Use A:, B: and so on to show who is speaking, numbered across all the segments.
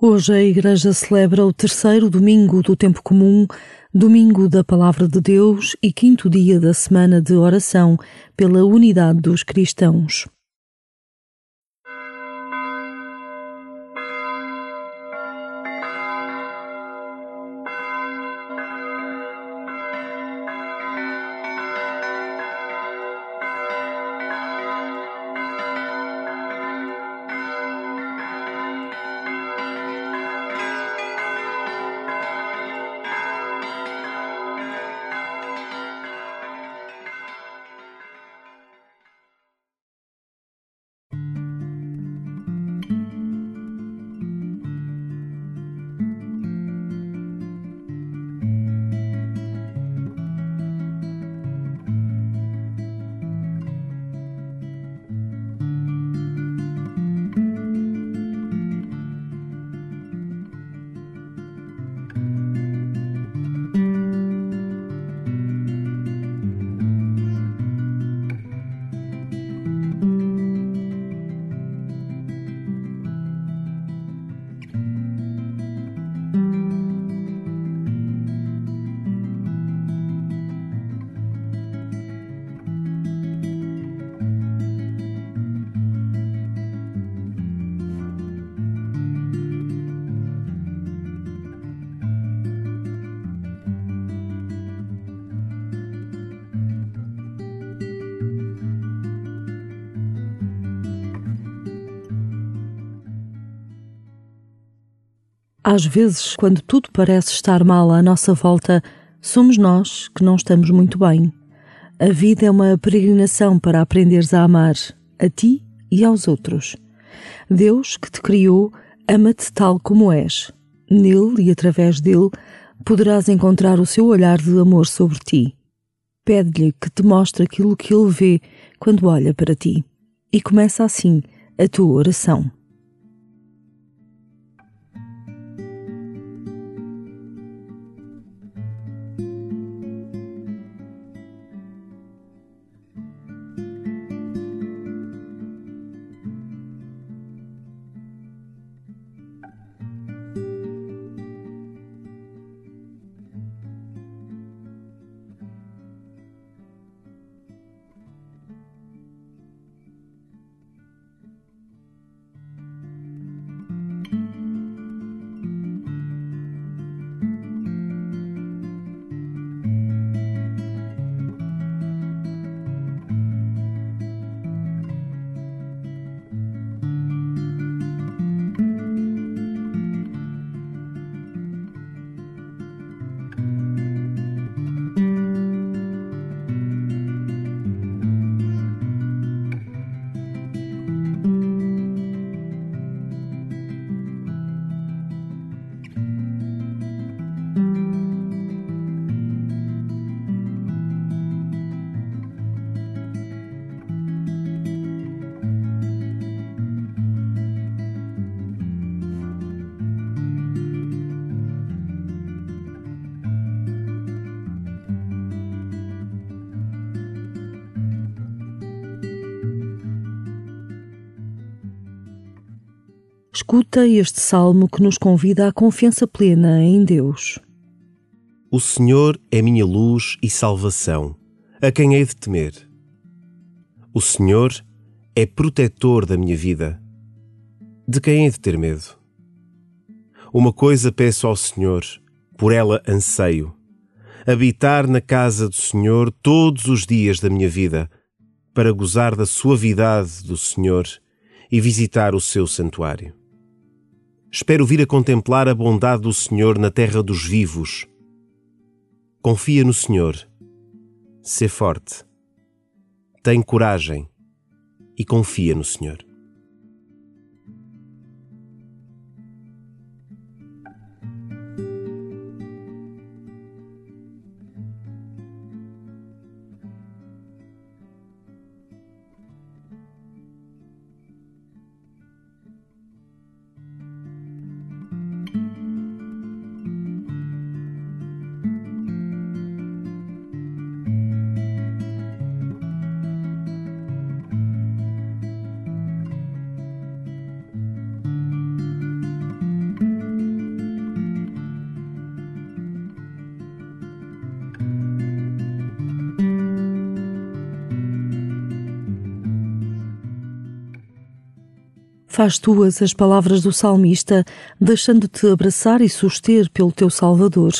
A: Hoje a Igreja celebra o terceiro domingo do tempo comum, domingo da Palavra de Deus e quinto dia da semana de oração pela unidade dos cristãos. Às vezes, quando tudo parece estar mal à nossa volta, somos nós que não estamos muito bem. A vida é uma peregrinação para aprenderes a amar, a ti e aos outros. Deus, que te criou, ama-te tal como és. Nele e através dele poderás encontrar o seu olhar de amor sobre ti. Pede-lhe que te mostre aquilo que ele vê quando olha para ti. E começa assim a tua oração. Escuta este salmo que nos convida à confiança plena em Deus.
B: O Senhor é minha luz e salvação. A quem hei de temer? O Senhor é protetor da minha vida. De quem hei de ter medo? Uma coisa peço ao Senhor, por ela anseio: habitar na casa do Senhor todos os dias da minha vida, para gozar da suavidade do Senhor e visitar o seu santuário. Espero vir a contemplar a bondade do Senhor na terra dos vivos. Confia no Senhor. Sê forte. Tem coragem e confia no Senhor.
A: Faz tuas as palavras do salmista, deixando-te abraçar e suster pelo teu Salvador.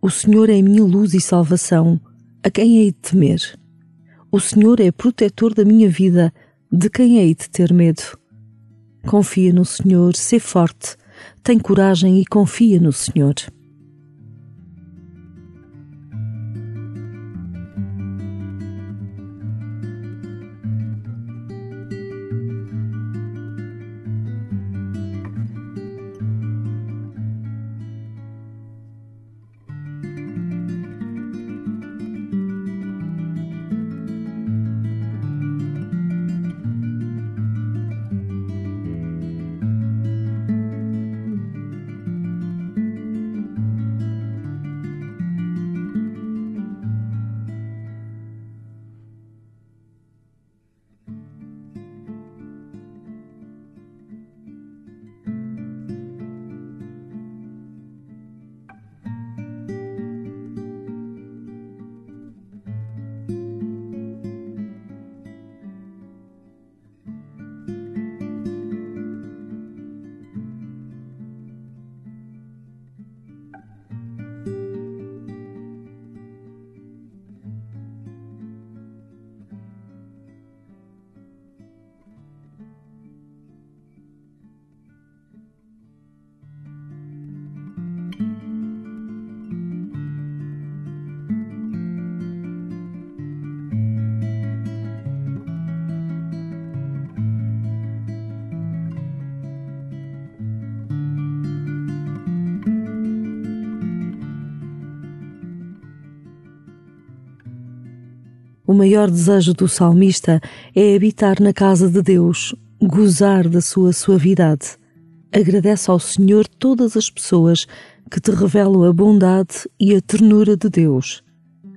A: O Senhor é minha luz e salvação. A quem hei de temer? O Senhor é protetor da minha vida. De quem hei de ter medo? Confia no Senhor, sê forte, tem coragem e confia no Senhor. O maior desejo do salmista é habitar na casa de Deus, gozar da sua suavidade. Agradece ao Senhor todas as pessoas que te revelam a bondade e a ternura de Deus.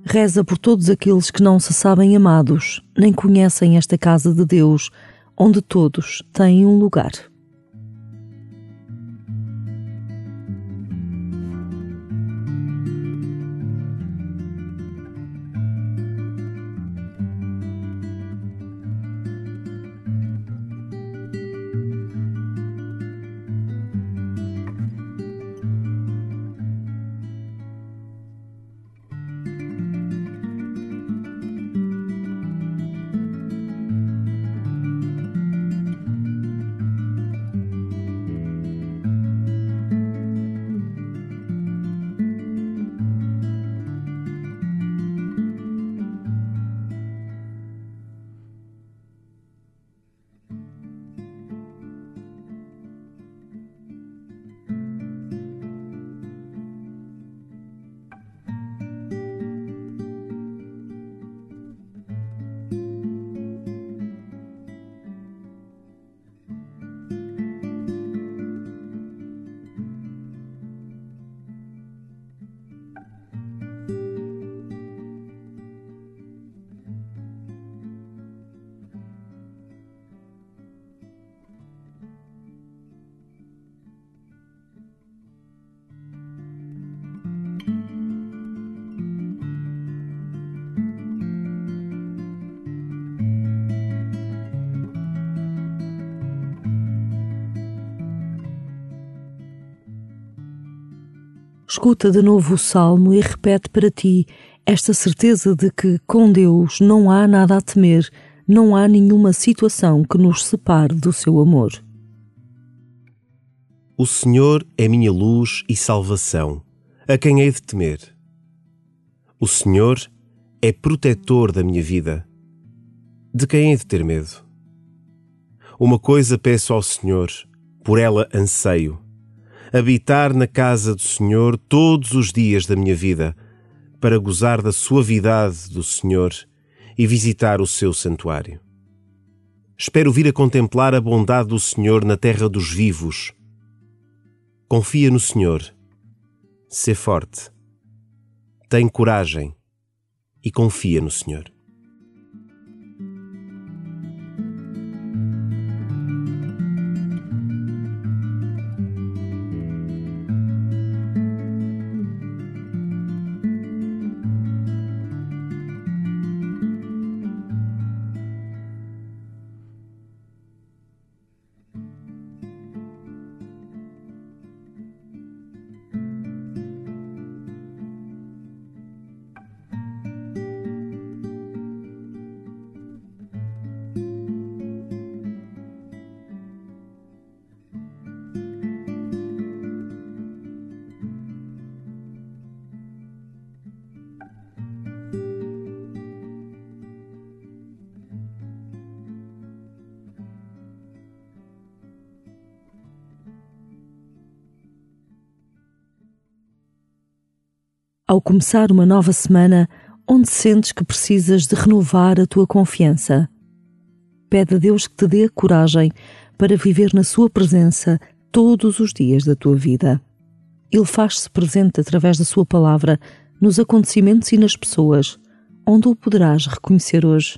A: Reza por todos aqueles que não se sabem amados, nem conhecem esta casa de Deus, onde todos têm um lugar. Escuta de novo o salmo e repete para ti esta certeza de que com Deus não há nada a temer, não há nenhuma situação que nos separe do seu amor.
B: O Senhor é minha luz e salvação. A quem hei de temer? O Senhor é protetor da minha vida. De quem hei de ter medo? Uma coisa peço ao Senhor, por ela anseio habitar na casa do Senhor todos os dias da minha vida, para gozar da suavidade do Senhor e visitar o seu santuário. Espero vir a contemplar a bondade do Senhor na terra dos vivos. Confia no Senhor. Sê forte. Tem coragem e confia no Senhor.
A: Ao começar uma nova semana, onde sentes que precisas de renovar a tua confiança, pede a Deus que te dê a coragem para viver na Sua presença todos os dias da tua vida. Ele faz-se presente através da Sua palavra nos acontecimentos e nas pessoas, onde o poderás reconhecer hoje.